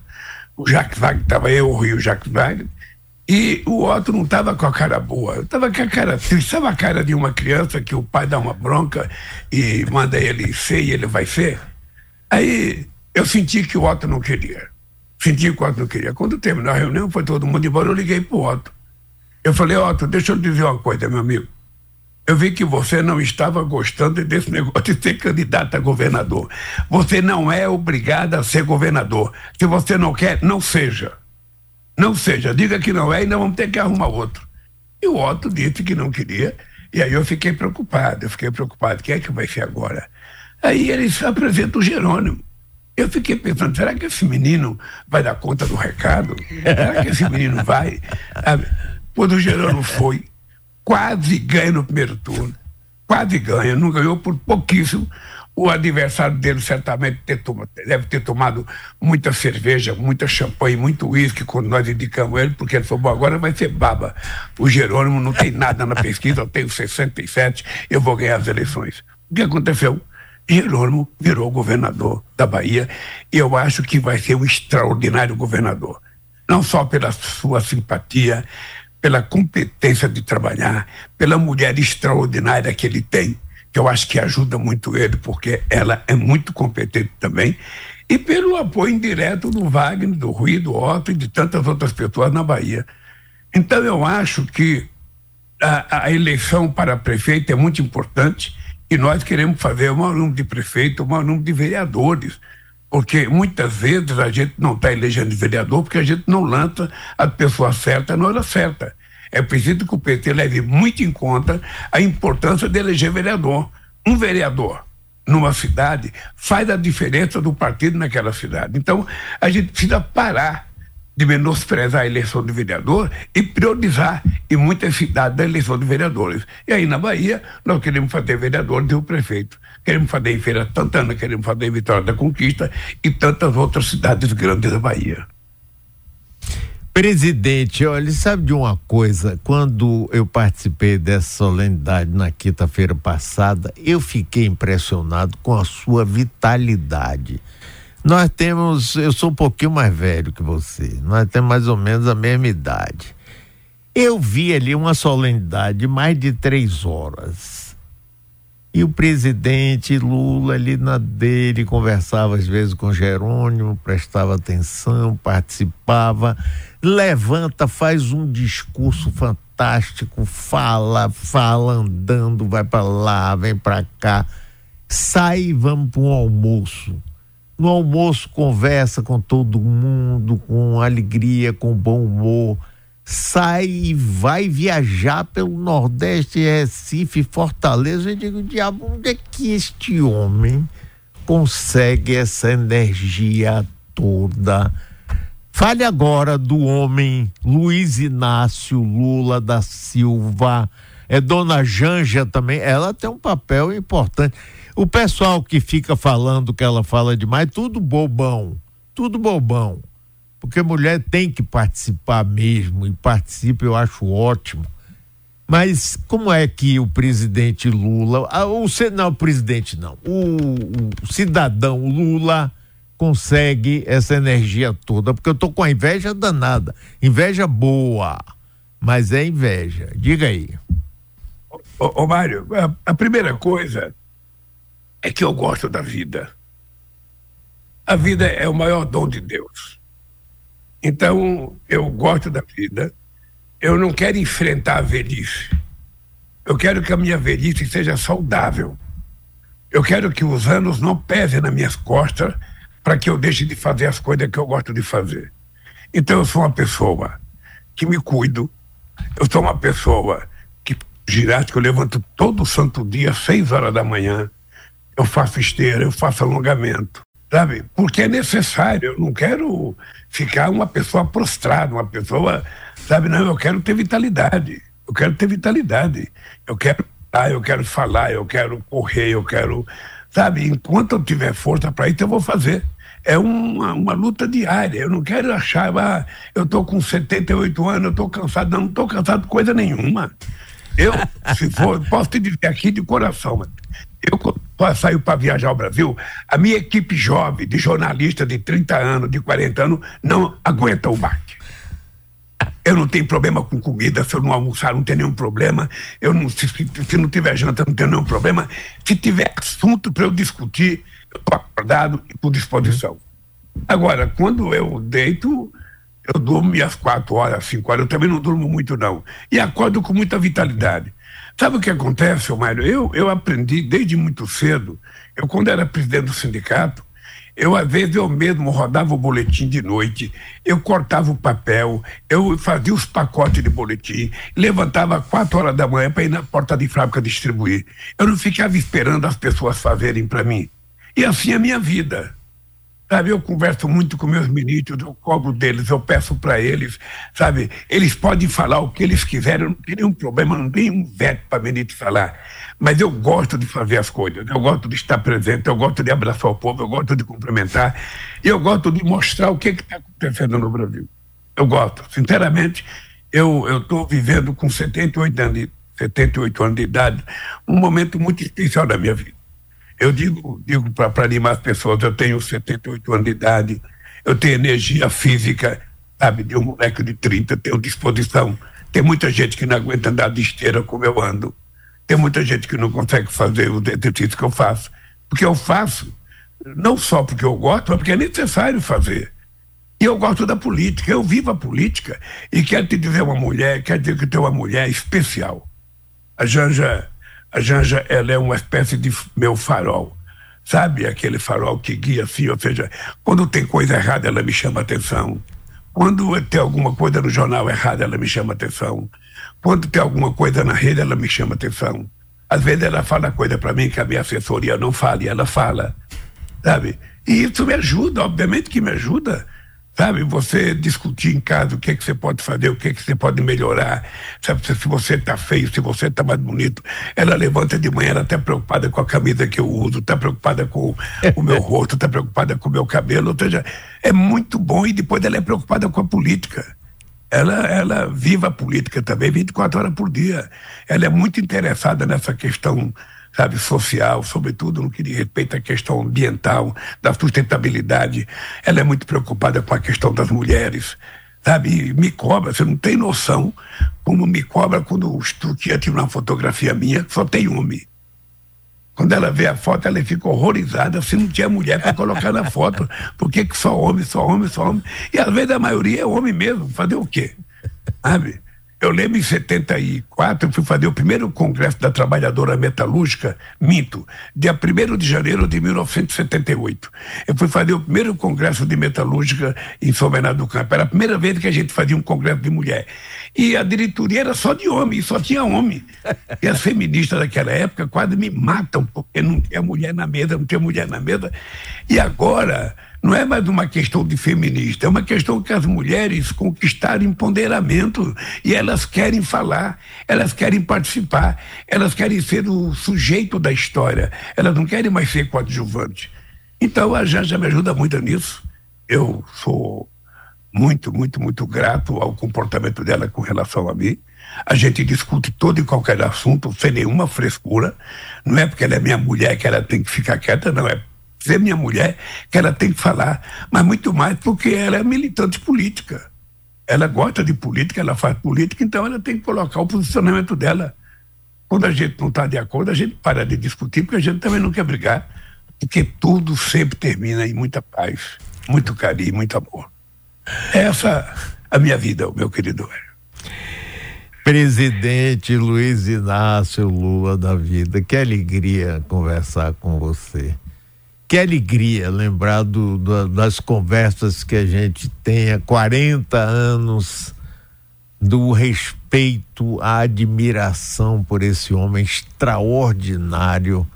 o Jacques Wagner, estava eu, o Rui e o Jacques Wagner, e o Otto não estava com a cara boa, estava com a cara triste. Sabe a cara de uma criança que o pai dá uma bronca e manda ele ser e ele vai ser? Aí eu senti que o Otto não queria. Senti que o Otto não queria. Quando terminou a reunião, foi todo mundo embora, eu liguei para o Otto. Eu falei, Otto, deixa eu dizer uma coisa, meu amigo. Eu vi que você não estava gostando desse negócio de ser candidato a governador. Você não é obrigado a ser governador. Se você não quer, não seja. Não seja, diga que não é e não vamos ter que arrumar outro. E o Otto disse que não queria, e aí eu fiquei preocupado, eu fiquei preocupado, quem é que vai ser agora? Aí ele se apresenta o Jerônimo. Eu fiquei pensando, será que esse menino vai dar conta do recado? Será que esse menino vai? Quando o Jerônimo foi, quase ganha no primeiro turno, quase ganha, não ganhou por pouquíssimo, o adversário dele certamente ter deve ter tomado muita cerveja, muita champanhe, muito uísque quando nós indicamos ele, porque ele falou: agora vai ser baba. O Jerônimo não tem nada na pesquisa, eu tenho 67, eu vou ganhar as eleições. O que aconteceu? Jerônimo virou governador da Bahia e eu acho que vai ser um extraordinário governador. Não só pela sua simpatia, pela competência de trabalhar, pela mulher extraordinária que ele tem que eu acho que ajuda muito ele, porque ela é muito competente também, e pelo apoio indireto do Wagner, do Rui, do Otto e de tantas outras pessoas na Bahia. Então, eu acho que a, a eleição para prefeito é muito importante e nós queremos fazer o maior número de prefeitos, o maior número de vereadores, porque muitas vezes a gente não está elegendo vereador porque a gente não lança a pessoa certa na hora certa. É preciso que o PT leve muito em conta a importância de eleger vereador. Um vereador numa cidade faz a diferença do partido naquela cidade. Então, a gente precisa parar de menosprezar a eleição de vereador e priorizar em muitas cidades a eleição de vereadores. E aí na Bahia, nós queremos fazer vereador e o prefeito. Queremos fazer em Feira Santana, queremos fazer em Vitória da Conquista e tantas outras cidades grandes da Bahia. Presidente, olha, sabe de uma coisa? Quando eu participei dessa solenidade na quinta-feira passada, eu fiquei impressionado com a sua vitalidade. Nós temos, eu sou um pouquinho mais velho que você, nós temos mais ou menos a mesma idade. Eu vi ali uma solenidade de mais de três horas e o presidente Lula ali na dele conversava às vezes com Jerônimo, prestava atenção, participava, levanta, faz um discurso fantástico, fala, fala andando, vai para lá, vem para cá. sai e vamos para um almoço. No almoço conversa com todo mundo, com alegria, com bom humor. Sai e vai viajar pelo Nordeste, Recife, Fortaleza. Eu digo, diabo, onde é que este homem consegue essa energia toda? Fale agora do homem Luiz Inácio Lula da Silva. É Dona Janja também. Ela tem um papel importante. O pessoal que fica falando que ela fala demais, tudo bobão. Tudo bobão. Porque mulher tem que participar mesmo, e participa, eu acho ótimo. Mas como é que o presidente Lula, ah, o não, o presidente não, o, o cidadão Lula consegue essa energia toda, porque eu tô com a inveja danada. Inveja boa, mas é inveja. Diga aí. Ô, ô Mário, a, a, primeira coisa é que eu gosto da vida. A vida é o maior dom de Deus. Então, eu gosto da vida. Eu não quero enfrentar a velhice. Eu quero que a minha velhice seja saudável. Eu quero que os anos não pesem nas minhas costas para que eu deixe de fazer as coisas que eu gosto de fazer. Então eu sou uma pessoa que me cuido, eu sou uma pessoa que ginástica, eu levanto todo santo dia, seis horas da manhã, eu faço esteira, eu faço alongamento, sabe? Porque é necessário, eu não quero ficar uma pessoa prostrada, uma pessoa, sabe? Não, eu quero ter vitalidade, eu quero ter vitalidade, eu quero ah, eu quero falar, eu quero correr, eu quero Sabe, enquanto eu tiver força para isso, eu vou fazer. É uma, uma luta diária. Eu não quero achar, ah, eu estou com 78 anos, eu estou cansado. Não, não estou cansado de coisa nenhuma. Eu, se for, [laughs] posso te dizer aqui de coração, eu saio para viajar ao Brasil, a minha equipe jovem, de jornalista de 30 anos, de 40 anos, não aguenta o baque. Eu não tenho problema com comida, se eu não almoçar, não tem nenhum problema. Eu não, se, se não tiver janta, não tem nenhum problema. Se tiver assunto para eu discutir, eu estou acordado e por disposição. Agora, quando eu deito, eu durmo minhas quatro horas, cinco horas, eu também não durmo muito, não. E acordo com muita vitalidade. Sabe o que acontece, Mário? Eu, eu aprendi desde muito cedo, eu quando era presidente do sindicato, eu, às vezes, eu mesmo rodava o boletim de noite, eu cortava o papel, eu fazia os pacotes de boletim, levantava quatro horas da manhã para ir na porta de fábrica distribuir. Eu não ficava esperando as pessoas fazerem para mim. E assim é a minha vida. Sabe, eu converso muito com meus ministros, eu cobro deles, eu peço para eles, sabe, eles podem falar o que eles quiserem, não tem nenhum problema, não tem um veto para ministro falar. Mas eu gosto de fazer as coisas, eu gosto de estar presente, eu gosto de abraçar o povo, eu gosto de cumprimentar, e eu gosto de mostrar o que está acontecendo no Brasil. Eu gosto, sinceramente, eu estou vivendo com 78 anos, de, 78 anos de idade, um momento muito especial da minha vida. Eu digo, digo para animar as pessoas, eu tenho 78 anos de idade, eu tenho energia física, sabe, de um moleque de 30, tenho disposição. Tem muita gente que não aguenta andar de esteira como eu ando. Tem muita gente que não consegue fazer o exercício que eu faço. Porque eu faço, não só porque eu gosto, mas porque é necessário fazer. E eu gosto da política, eu vivo a política. E quero te dizer uma mulher, quero dizer que tem uma mulher especial. A Janja, a Janja, ela é uma espécie de meu farol. Sabe aquele farol que guia assim, ou seja, quando tem coisa errada, ela me chama atenção. Quando tem alguma coisa no jornal errada, ela me chama atenção. Quando tem alguma coisa na rede, ela me chama atenção. Às vezes ela fala coisa para mim que a minha assessoria não fala, e ela fala, sabe? E isso me ajuda, obviamente que me ajuda. Sabe, você discutir em casa o que, é que você pode fazer, o que, é que você pode melhorar. Sabe, se você está feio, se você está mais bonito. Ela levanta de manhã, ela está preocupada com a camisa que eu uso, está preocupada com o meu [laughs] rosto, está preocupada com o meu cabelo. Ou seja, é muito bom e depois ela é preocupada com a política ela, ela vive a política também 24 horas por dia. Ela é muito interessada nessa questão, sabe, social, sobretudo no que diz respeito à questão ambiental, da sustentabilidade. Ela é muito preocupada com a questão das mulheres, sabe? me cobra, você não tem noção como me cobra quando o Stuquia tira uma fotografia minha, só tem homem. Quando ela vê a foto, ela fica horrorizada se não tinha mulher para colocar na foto. Por que, que só homem, só homem, só homem? E às vezes a maioria é homem mesmo. Fazer o quê? Sabe? Eu lembro em 74, eu fui fazer o primeiro congresso da trabalhadora metalúrgica, minto, dia 1 de janeiro de 1978. Eu fui fazer o primeiro congresso de metalúrgica em São Bernardo do Campo. Era a primeira vez que a gente fazia um congresso de mulher. E a diretoria era só de homem, só tinha homem. E as feministas daquela época quase me matam, porque não tinha mulher na mesa, não tinha mulher na mesa. E agora não é mais uma questão de feminista, é uma questão que as mulheres conquistaram empoderamento e elas querem falar, elas querem participar, elas querem ser o sujeito da história, elas não querem mais ser coadjuvante. Então a Janja me ajuda muito nisso. Eu sou muito, muito, muito grato ao comportamento dela com relação a mim. A gente discute todo e qualquer assunto sem nenhuma frescura. Não é porque ela é minha mulher que ela tem que ficar quieta, não é ser minha mulher, que ela tem que falar, mas muito mais porque ela é militante política. Ela gosta de política, ela faz política, então ela tem que colocar o posicionamento dela. Quando a gente não está de acordo, a gente para de discutir, porque a gente também não quer brigar, porque tudo sempre termina em muita paz, muito carinho, muito amor. Essa é a minha vida, meu querido Presidente Luiz Inácio Lula da vida, que alegria conversar com você. Que alegria lembrar do, do, das conversas que a gente tem há 40 anos, do respeito, a admiração por esse homem extraordinário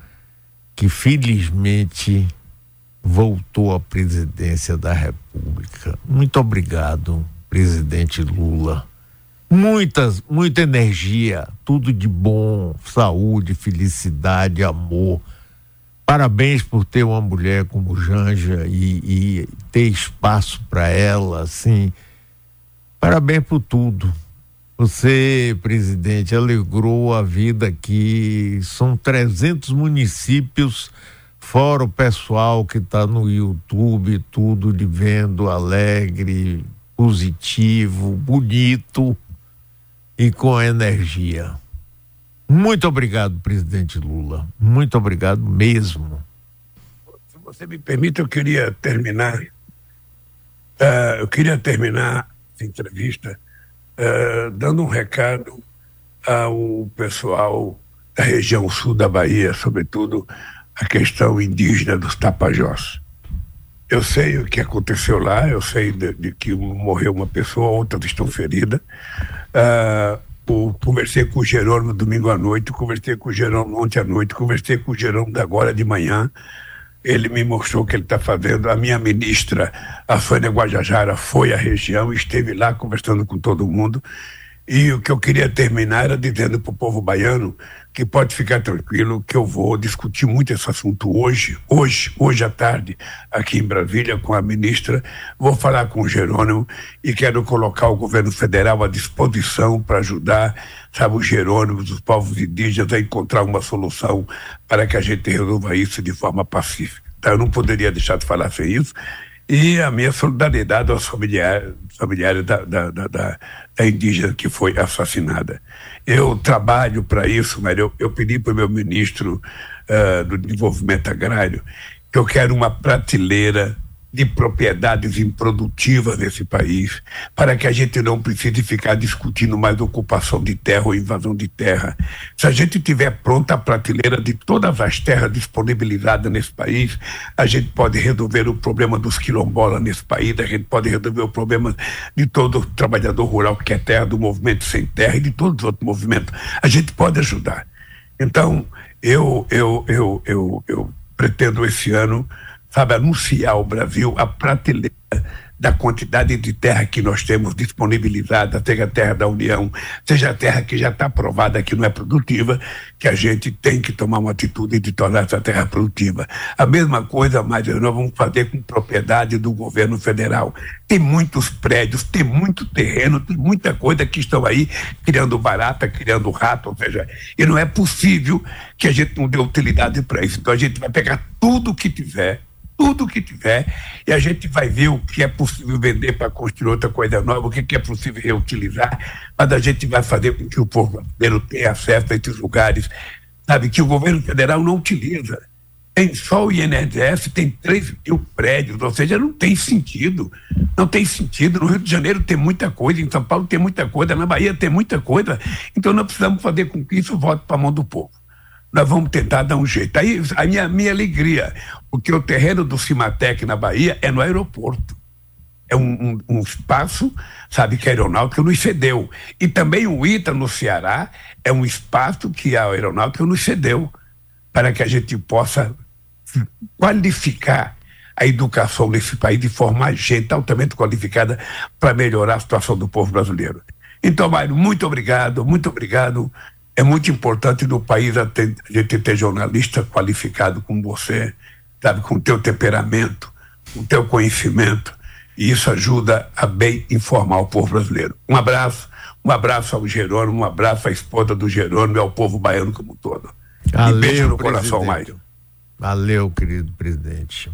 que felizmente voltou à presidência da República. Muito obrigado, presidente Lula. Muitas, muita energia, tudo de bom, saúde, felicidade, amor Parabéns por ter uma mulher como Janja e, e ter espaço para ela, assim. Parabéns por tudo. Você, presidente, alegrou a vida aqui. São 300 municípios, fora o pessoal que está no YouTube, tudo de vendo alegre, positivo, bonito e com energia. Muito obrigado, presidente Lula. Muito obrigado mesmo. Se você me permite, eu queria terminar. Uh, eu queria terminar essa entrevista uh, dando um recado ao pessoal da região sul da Bahia, sobretudo a questão indígena dos Tapajós. Eu sei o que aconteceu lá, eu sei de, de que morreu uma pessoa, outras estão feridas. Uh, conversei com o Jerônimo domingo à noite, conversei com o Jerônimo ontem à noite, conversei com o Jerônimo agora de manhã. Ele me mostrou o que ele está fazendo. A minha ministra, a Sônia Guajajara, foi à região, esteve lá conversando com todo mundo. E o que eu queria terminar era dizendo para o povo baiano que pode ficar tranquilo que eu vou discutir muito esse assunto hoje, hoje, hoje à tarde, aqui em Brasília, com a ministra. Vou falar com o Jerônimo e quero colocar o governo federal à disposição para ajudar, sabe, os Jerônimos, os povos indígenas a encontrar uma solução para que a gente resolva isso de forma pacífica. Então, eu não poderia deixar de falar sem isso e a minha solidariedade aos familiares, familiares da, da, da, da, indígena que foi assassinada. Eu trabalho para isso, mas eu, eu pedi para o meu ministro uh, do Desenvolvimento Agrário que eu quero uma prateleira de propriedades improdutivas nesse país, para que a gente não precise ficar discutindo mais ocupação de terra ou invasão de terra. Se a gente tiver pronta a prateleira de todas as terras disponibilizadas nesse país, a gente pode resolver o problema dos quilombolas nesse país, a gente pode resolver o problema de todo trabalhador rural que quer terra, do movimento sem terra e de todos os outros movimentos. A gente pode ajudar. Então, eu, eu, eu, eu, eu pretendo esse ano sabe, anunciar ao Brasil a prateleira da quantidade de terra que nós temos disponibilizada, seja a terra da União, seja a terra que já está provada que não é produtiva, que a gente tem que tomar uma atitude de tornar essa terra produtiva. A mesma coisa, mas nós vamos fazer com propriedade do governo federal. Tem muitos prédios, tem muito terreno, tem muita coisa que estão aí criando barata, criando rato, ou seja, e não é possível que a gente não dê utilidade para isso. Então a gente vai pegar tudo que tiver tudo que tiver e a gente vai ver o que é possível vender para construir outra coisa nova, o que é possível reutilizar, mas a gente vai fazer com que o povo brasileiro tenha acesso a esses lugares, sabe, que o governo federal não utiliza. tem só o INSS, tem 3 mil prédios, ou seja, não tem sentido. Não tem sentido. No Rio de Janeiro tem muita coisa, em São Paulo tem muita coisa, na Bahia tem muita coisa. Então nós precisamos fazer com que isso volte para a mão do povo. Nós vamos tentar dar um jeito. Aí a minha, minha alegria, porque o terreno do Cimatec na Bahia é no aeroporto. É um, um, um espaço, sabe, que a aeronáutica nos cedeu. E também o ITA no Ceará é um espaço que a aeronáutica nos cedeu para que a gente possa qualificar a educação nesse país e formar gente altamente qualificada para melhorar a situação do povo brasileiro. Então, Mário, muito obrigado, muito obrigado. É muito importante no país a, ter, a gente ter jornalista qualificado como você, sabe, com o teu temperamento, com o teu conhecimento, e isso ajuda a bem informar o povo brasileiro. Um abraço, um abraço ao Jerônimo, um abraço à esposa do Jerônimo e ao povo baiano como um todo. Valeu, e beijo no presidente. coração, Mário. Valeu, querido presidente.